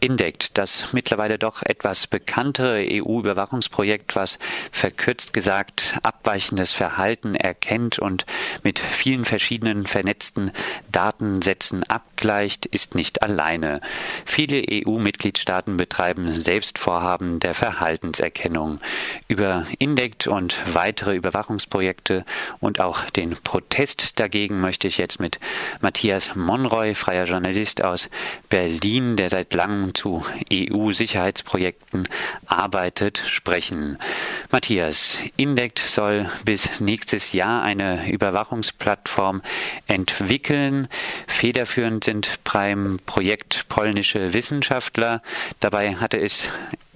INDECT, das mittlerweile doch etwas bekanntere EU-Überwachungsprojekt, was verkürzt gesagt abweichendes Verhalten erkennt und mit vielen verschiedenen vernetzten Datensätzen abgleicht, ist nicht alleine. Viele EU-Mitgliedstaaten betreiben selbst Vorhaben der Verhaltenserkennung. Über INDECT und weitere Überwachungsprojekte und auch den Protest dagegen möchte ich jetzt mit Matthias Monroy, freier Journalist aus Berlin, der seit langem zu EU-Sicherheitsprojekten arbeitet, sprechen. Matthias, Indect soll bis nächstes Jahr eine Überwachungsplattform entwickeln. Federführend sind beim Projekt polnische Wissenschaftler. Dabei hatte es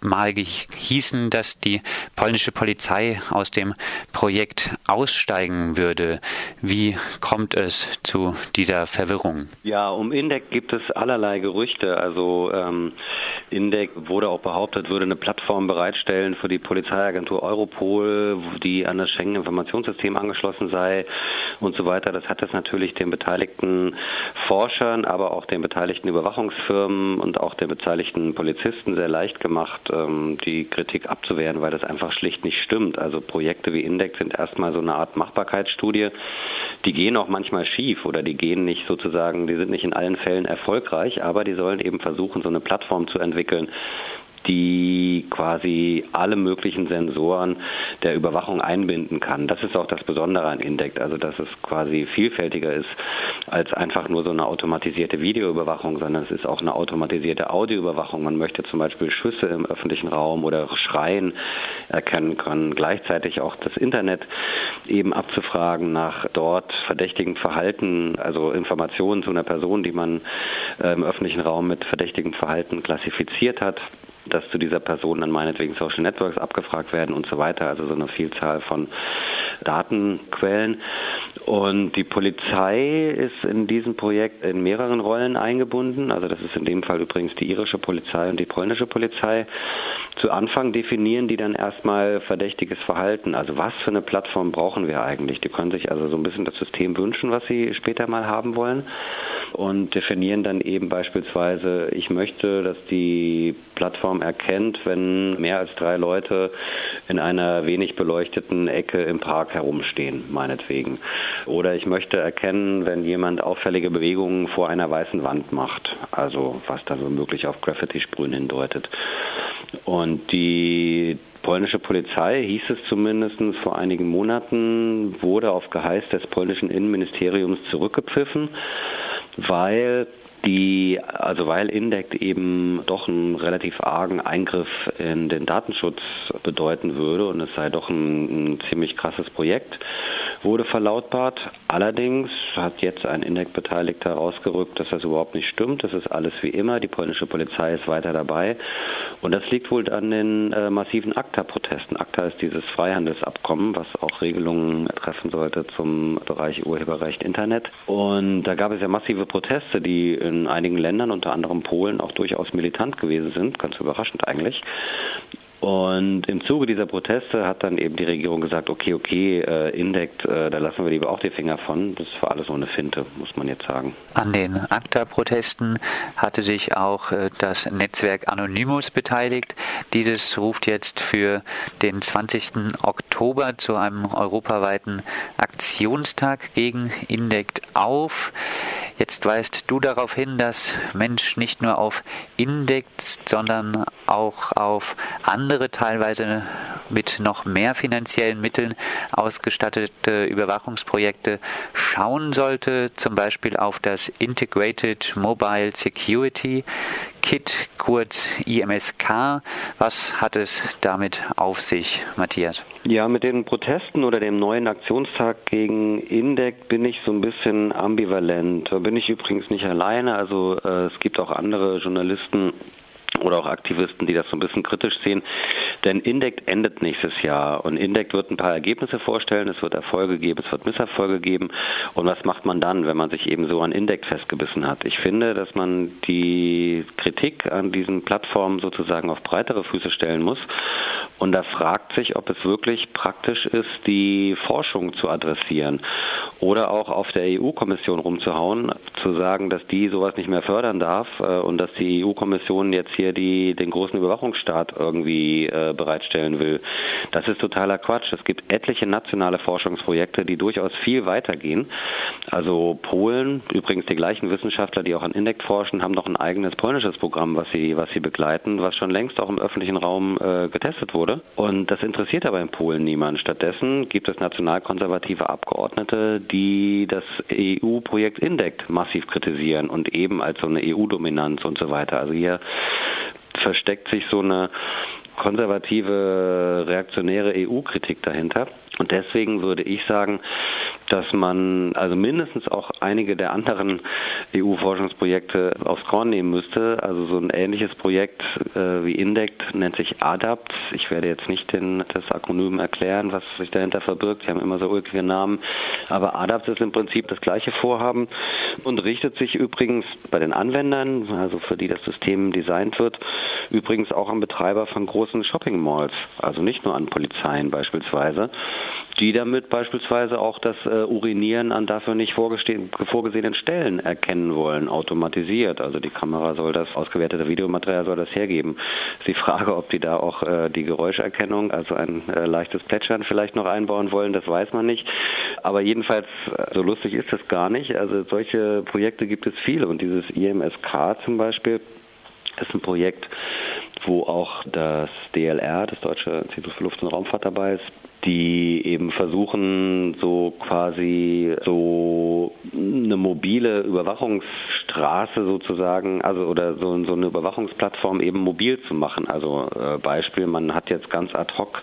mal hießen, dass die polnische Polizei aus dem Projekt aussteigen würde. Wie kommt es zu dieser Verwirrung? Ja, um Indec gibt es allerlei Gerüchte. Also ähm, Indec wurde auch behauptet, würde eine Plattform bereitstellen für die Polizeiagentur Europol, die an das Schengen-Informationssystem angeschlossen sei und so weiter. Das hat es natürlich den beteiligten Forschern, aber auch den beteiligten Überwachungsfirmen und auch den beteiligten Polizisten sehr leicht gemacht, ähm, die Kritik abzuwehren, weil das einfach schlicht nicht stimmt. Also Projekte wie Index sind erstmal so eine Art Machbarkeitsstudie. Die gehen auch manchmal schief oder die gehen nicht sozusagen, die sind nicht in allen Fällen erfolgreich, aber die sollen eben versuchen, so eine Plattform zu entwickeln, die quasi alle möglichen Sensoren der Überwachung einbinden kann. Das ist auch das Besondere an Indect, also dass es quasi vielfältiger ist als einfach nur so eine automatisierte Videoüberwachung, sondern es ist auch eine automatisierte Audioüberwachung. Man möchte zum Beispiel Schüsse im öffentlichen Raum oder Schreien erkennen können, gleichzeitig auch das Internet eben abzufragen nach dort verdächtigen Verhalten, also Informationen zu einer Person, die man äh, im öffentlichen Raum mit verdächtigem Verhalten klassifiziert hat dass zu dieser Person dann meinetwegen Social Networks abgefragt werden und so weiter. Also so eine Vielzahl von Datenquellen. Und die Polizei ist in diesem Projekt in mehreren Rollen eingebunden. Also das ist in dem Fall übrigens die irische Polizei und die polnische Polizei. Zu Anfang definieren die dann erstmal verdächtiges Verhalten. Also was für eine Plattform brauchen wir eigentlich? Die können sich also so ein bisschen das System wünschen, was sie später mal haben wollen und definieren dann eben beispielsweise, ich möchte, dass die Plattform erkennt, wenn mehr als drei Leute in einer wenig beleuchteten Ecke im Park herumstehen, meinetwegen. Oder ich möchte erkennen, wenn jemand auffällige Bewegungen vor einer weißen Wand macht, also was da womöglich auf Graffiti-Sprühen hindeutet. Und die polnische Polizei, hieß es zumindest vor einigen Monaten, wurde auf Geheiß des polnischen Innenministeriums zurückgepfiffen weil die, also weil Indect eben doch einen relativ argen Eingriff in den Datenschutz bedeuten würde und es sei doch ein, ein ziemlich krasses Projekt wurde verlautbart. Allerdings hat jetzt ein Indec-Beteiligter herausgerückt, dass das überhaupt nicht stimmt. Das ist alles wie immer. Die polnische Polizei ist weiter dabei. Und das liegt wohl an den äh, massiven ACTA-Protesten. ACTA ist dieses Freihandelsabkommen, was auch Regelungen treffen sollte zum Bereich Urheberrecht Internet. Und da gab es ja massive Proteste, die in einigen Ländern, unter anderem Polen, auch durchaus militant gewesen sind. Ganz überraschend eigentlich. Und im Zuge dieser Proteste hat dann eben die Regierung gesagt, okay, okay, äh, Indect, äh, da lassen wir lieber auch die Finger von. Das war alles so eine Finte, muss man jetzt sagen. An den ACTA-Protesten hatte sich auch äh, das Netzwerk Anonymous beteiligt. Dieses ruft jetzt für den 20. Oktober zu einem europaweiten Aktionstag gegen Indect auf. Jetzt weist du darauf hin, dass Mensch nicht nur auf Index, sondern auch auf andere, teilweise mit noch mehr finanziellen Mitteln ausgestattete Überwachungsprojekte schauen sollte, zum Beispiel auf das Integrated Mobile Security KIT, kurz IMSK. Was hat es damit auf sich, Matthias? Ja, mit den Protesten oder dem neuen Aktionstag gegen Indec bin ich so ein bisschen ambivalent. Da bin ich übrigens nicht alleine. Also äh, es gibt auch andere Journalisten oder auch Aktivisten, die das so ein bisschen kritisch sehen. Denn Indect endet nächstes Jahr und Indect wird ein paar Ergebnisse vorstellen, es wird Erfolge geben, es wird Misserfolge geben. Und was macht man dann, wenn man sich eben so an Indect festgebissen hat? Ich finde, dass man die Kritik an diesen Plattformen sozusagen auf breitere Füße stellen muss. Und da fragt sich, ob es wirklich praktisch ist, die Forschung zu adressieren oder auch auf der EU-Kommission rumzuhauen, zu sagen, dass die sowas nicht mehr fördern darf äh, und dass die EU-Kommission jetzt hier die, den großen Überwachungsstaat irgendwie äh, bereitstellen will. Das ist totaler Quatsch. Es gibt etliche nationale Forschungsprojekte, die durchaus viel weitergehen. Also Polen, übrigens die gleichen Wissenschaftler, die auch an Indec forschen, haben noch ein eigenes polnisches Programm, was sie, was sie begleiten, was schon längst auch im öffentlichen Raum äh, getestet wurde. Und das interessiert aber in Polen niemand. Stattdessen gibt es nationalkonservative Abgeordnete, die das EU-Projekt Indec massiv kritisieren und eben als so eine EU-Dominanz und so weiter. Also hier versteckt sich so eine konservative, reaktionäre EU-Kritik dahinter. Und deswegen würde ich sagen, dass man also mindestens auch einige der anderen EU-Forschungsprojekte aufs Korn nehmen müsste. Also so ein ähnliches Projekt äh, wie INDECT nennt sich ADAPT. Ich werde jetzt nicht den, das Akronym erklären, was sich dahinter verbirgt. Sie haben immer so ulkige Namen. Aber ADAPT ist im Prinzip das gleiche Vorhaben und richtet sich übrigens bei den Anwendern, also für die das System designt wird, übrigens auch an Betreiber von großen Shopping Malls. Also nicht nur an Polizeien beispielsweise die damit beispielsweise auch das äh, Urinieren an dafür nicht vorgesehenen Stellen erkennen wollen, automatisiert. Also die Kamera soll das ausgewertete Videomaterial soll das hergeben. Die Frage, ob die da auch äh, die Geräuscherkennung, also ein äh, leichtes Plätschern vielleicht noch einbauen wollen, das weiß man nicht. Aber jedenfalls, äh, so lustig ist das gar nicht. Also solche Projekte gibt es viele und dieses IMSK zum Beispiel ist ein Projekt, wo auch das DLR, das Deutsche Institut für Luft- und Raumfahrt dabei ist, die eben versuchen, so quasi so eine mobile Überwachungsstraße sozusagen, also oder so, so eine Überwachungsplattform eben mobil zu machen. Also äh, Beispiel, man hat jetzt ganz ad hoc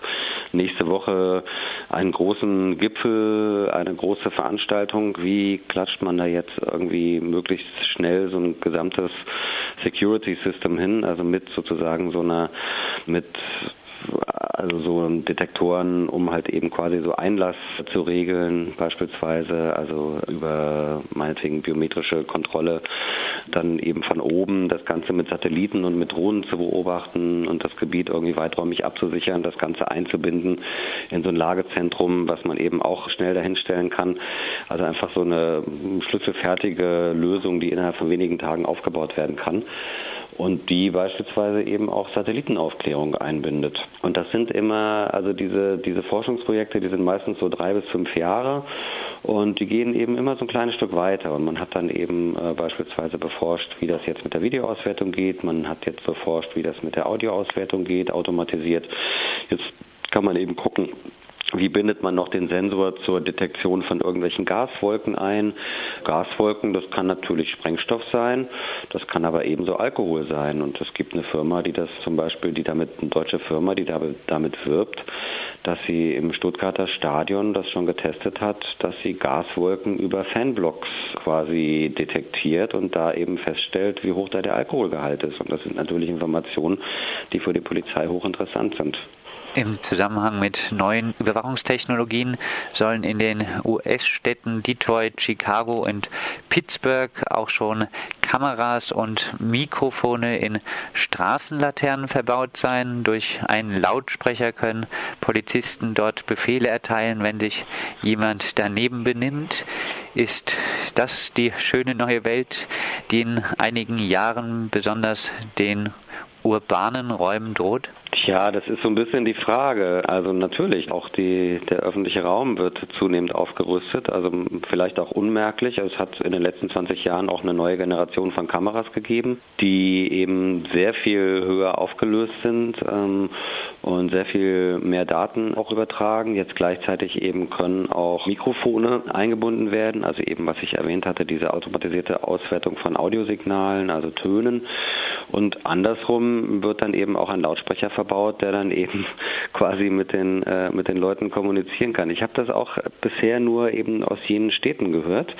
nächste Woche einen großen Gipfel, eine große Veranstaltung. Wie klatscht man da jetzt irgendwie möglichst schnell so ein gesamtes Security System hin, also mit sozusagen so einer mit also so Detektoren, um halt eben quasi so Einlass zu regeln, beispielsweise, also über meinetwegen biometrische Kontrolle, dann eben von oben das Ganze mit Satelliten und mit Drohnen zu beobachten und das Gebiet irgendwie weiträumig abzusichern, das Ganze einzubinden in so ein Lagezentrum, was man eben auch schnell dahinstellen kann. Also einfach so eine schlüsselfertige Lösung, die innerhalb von wenigen Tagen aufgebaut werden kann und die beispielsweise eben auch Satellitenaufklärung einbindet. Und das sind immer, also diese, diese Forschungsprojekte, die sind meistens so drei bis fünf Jahre und die gehen eben immer so ein kleines Stück weiter. Und man hat dann eben äh, beispielsweise beforscht, wie das jetzt mit der Videoauswertung geht. Man hat jetzt beforscht, wie das mit der Audioauswertung geht, automatisiert. Jetzt kann man eben gucken, wie bindet man noch den Sensor zur Detektion von irgendwelchen Gaswolken ein? Gaswolken, das kann natürlich Sprengstoff sein, das kann aber ebenso Alkohol sein. Und es gibt eine Firma, die das zum Beispiel, die damit, eine deutsche Firma, die damit wirbt, dass sie im Stuttgarter Stadion das schon getestet hat, dass sie Gaswolken über Fanblocks quasi detektiert und da eben feststellt, wie hoch da der Alkoholgehalt ist. Und das sind natürlich Informationen, die für die Polizei hochinteressant sind. Im Zusammenhang mit neuen Überwachungstechnologien sollen in den US-Städten Detroit, Chicago und Pittsburgh auch schon Kameras und Mikrofone in Straßenlaternen verbaut sein. Durch einen Lautsprecher können Polizisten dort Befehle erteilen, wenn sich jemand daneben benimmt. Ist das die schöne neue Welt, die in einigen Jahren besonders den urbanen Räumen droht? Ja, das ist so ein bisschen die Frage. Also natürlich, auch die, der öffentliche Raum wird zunehmend aufgerüstet, also vielleicht auch unmerklich. Es hat in den letzten 20 Jahren auch eine neue Generation von Kameras gegeben, die eben sehr viel höher aufgelöst sind ähm, und sehr viel mehr Daten auch übertragen. Jetzt gleichzeitig eben können auch Mikrofone eingebunden werden, also eben, was ich erwähnt hatte, diese automatisierte Auswertung von Audiosignalen, also Tönen. Und andersrum wird dann eben auch ein Lautsprecher verbaut baut, der dann eben quasi mit den, äh, mit den Leuten kommunizieren kann. Ich habe das auch bisher nur eben aus jenen Städten gehört.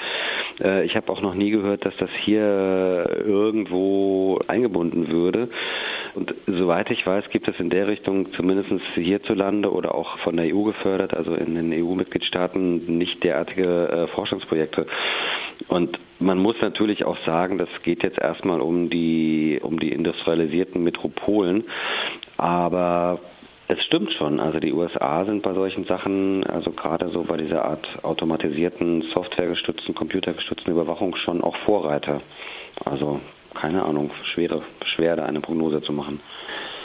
Äh, ich habe auch noch nie gehört, dass das hier irgendwo eingebunden würde. Und soweit ich weiß, gibt es in der Richtung zumindest hierzulande oder auch von der EU gefördert, also in den EU-Mitgliedstaaten, nicht derartige äh, Forschungsprojekte. Und man muss natürlich auch sagen, das geht jetzt erstmal um die, um die industrialisierten Metropolen. Aber es stimmt schon. Also die USA sind bei solchen Sachen, also gerade so bei dieser Art automatisierten, softwaregestützten, computergestützten Überwachung schon auch Vorreiter. Also keine Ahnung, schwere, schwer da eine Prognose zu machen.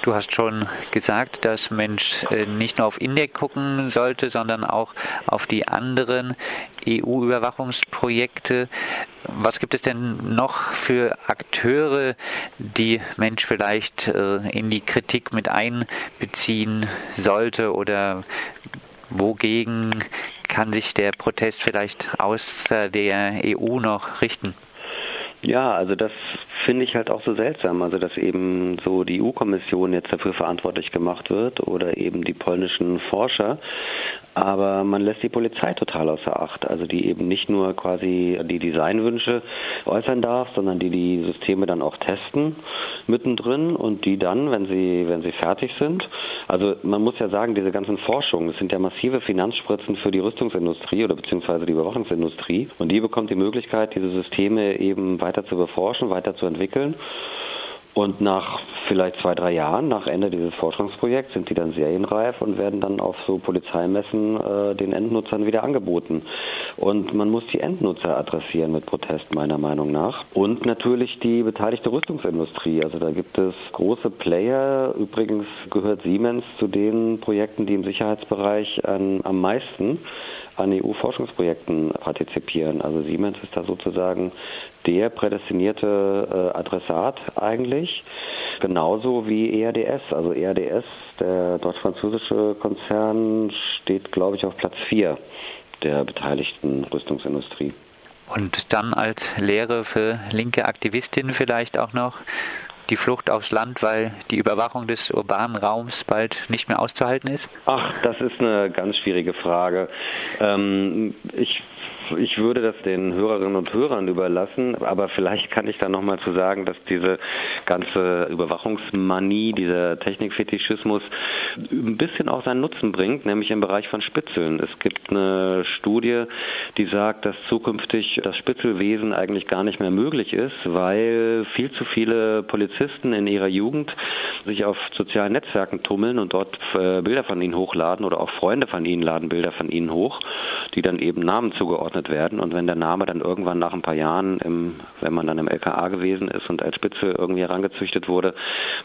Du hast schon gesagt, dass Mensch äh, nicht nur auf Index gucken sollte, sondern auch auf die anderen EU-Überwachungsprojekte. Was gibt es denn noch für Akteure, die Mensch vielleicht äh, in die Kritik mit einbeziehen sollte oder wogegen kann sich der Protest vielleicht außer der EU noch richten? Ja, also das finde ich halt auch so seltsam, also dass eben so die EU-Kommission jetzt dafür verantwortlich gemacht wird oder eben die polnischen Forscher, aber man lässt die Polizei total außer Acht, also die eben nicht nur quasi die Designwünsche äußern darf, sondern die die Systeme dann auch testen mittendrin und die dann, wenn sie wenn sie fertig sind, also man muss ja sagen, diese ganzen Forschungen, es sind ja massive Finanzspritzen für die Rüstungsindustrie oder beziehungsweise die Überwachungsindustrie. Und die bekommt die Möglichkeit, diese Systeme eben weiter zu beforschen, weiter zu entwickeln. Und nach vielleicht zwei, drei Jahren, nach Ende dieses Forschungsprojekts, sind die dann serienreif und werden dann auf so Polizeimessen äh, den Endnutzern wieder angeboten. Und man muss die Endnutzer adressieren mit Protest, meiner Meinung nach. Und natürlich die beteiligte Rüstungsindustrie. Also da gibt es große Player. Übrigens gehört Siemens zu den Projekten, die im Sicherheitsbereich an, am meisten an EU-Forschungsprojekten partizipieren. Also Siemens ist da sozusagen der prädestinierte äh, Adressat eigentlich, genauso wie ERDS. Also ERDS, der deutsch-französische Konzern, steht, glaube ich, auf Platz 4 der beteiligten Rüstungsindustrie. Und dann als Lehre für linke Aktivistinnen vielleicht auch noch die Flucht aufs Land, weil die Überwachung des urbanen Raums bald nicht mehr auszuhalten ist? Ach, das ist eine ganz schwierige Frage. Ähm, ich ich würde das den Hörerinnen und Hörern überlassen, aber vielleicht kann ich da nochmal zu sagen, dass diese ganze Überwachungsmanie, dieser Technikfetischismus ein bisschen auch seinen Nutzen bringt, nämlich im Bereich von Spitzeln. Es gibt eine Studie, die sagt, dass zukünftig das Spitzelwesen eigentlich gar nicht mehr möglich ist, weil viel zu viele Polizisten in ihrer Jugend sich auf sozialen Netzwerken tummeln und dort äh, Bilder von ihnen hochladen oder auch Freunde von ihnen laden Bilder von ihnen hoch, die dann eben Namen zugeordnet zugeordnet werden. Und wenn der Name dann irgendwann nach ein paar Jahren, im, wenn man dann im LKA gewesen ist und als Spitze irgendwie herangezüchtet wurde,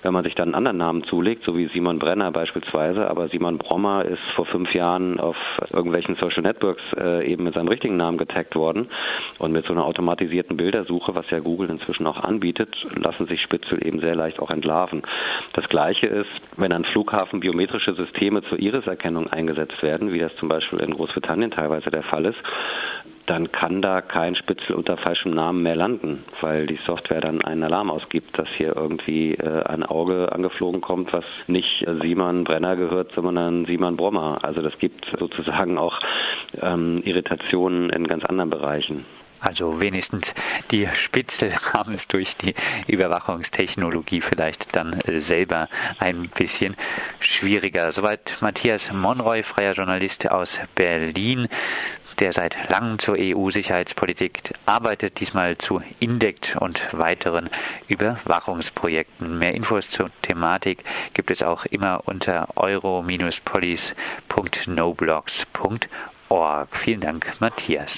wenn man sich dann einen anderen Namen zulegt, so wie Simon Brenner beispielsweise, aber Simon Brommer ist vor fünf Jahren auf irgendwelchen Social Networks äh, eben mit seinem richtigen Namen getaggt worden. Und mit so einer automatisierten Bildersuche, was ja Google inzwischen auch anbietet, lassen sich Spitzel eben sehr leicht auch entlarven. Das Gleiche ist, wenn an Flughafen biometrische Systeme zur Iriserkennung eingesetzt werden, wie das zum Beispiel in Großbritannien teilweise der Fall ist, dann kann da kein Spitzel unter falschem Namen mehr landen, weil die Software dann einen Alarm ausgibt, dass hier irgendwie äh, ein Auge angeflogen kommt, was nicht äh, Simon Brenner gehört, sondern Simon Brommer. Also das gibt sozusagen auch ähm, Irritationen in ganz anderen Bereichen. Also wenigstens die Spitzel haben es durch die Überwachungstechnologie vielleicht dann äh, selber ein bisschen schwieriger. Soweit Matthias Monroy, freier Journalist aus Berlin der seit langem zur EU-Sicherheitspolitik arbeitet, diesmal zu INDECT und weiteren Überwachungsprojekten. Mehr Infos zur Thematik gibt es auch immer unter euro-police.noblogs.org. Vielen Dank, Matthias.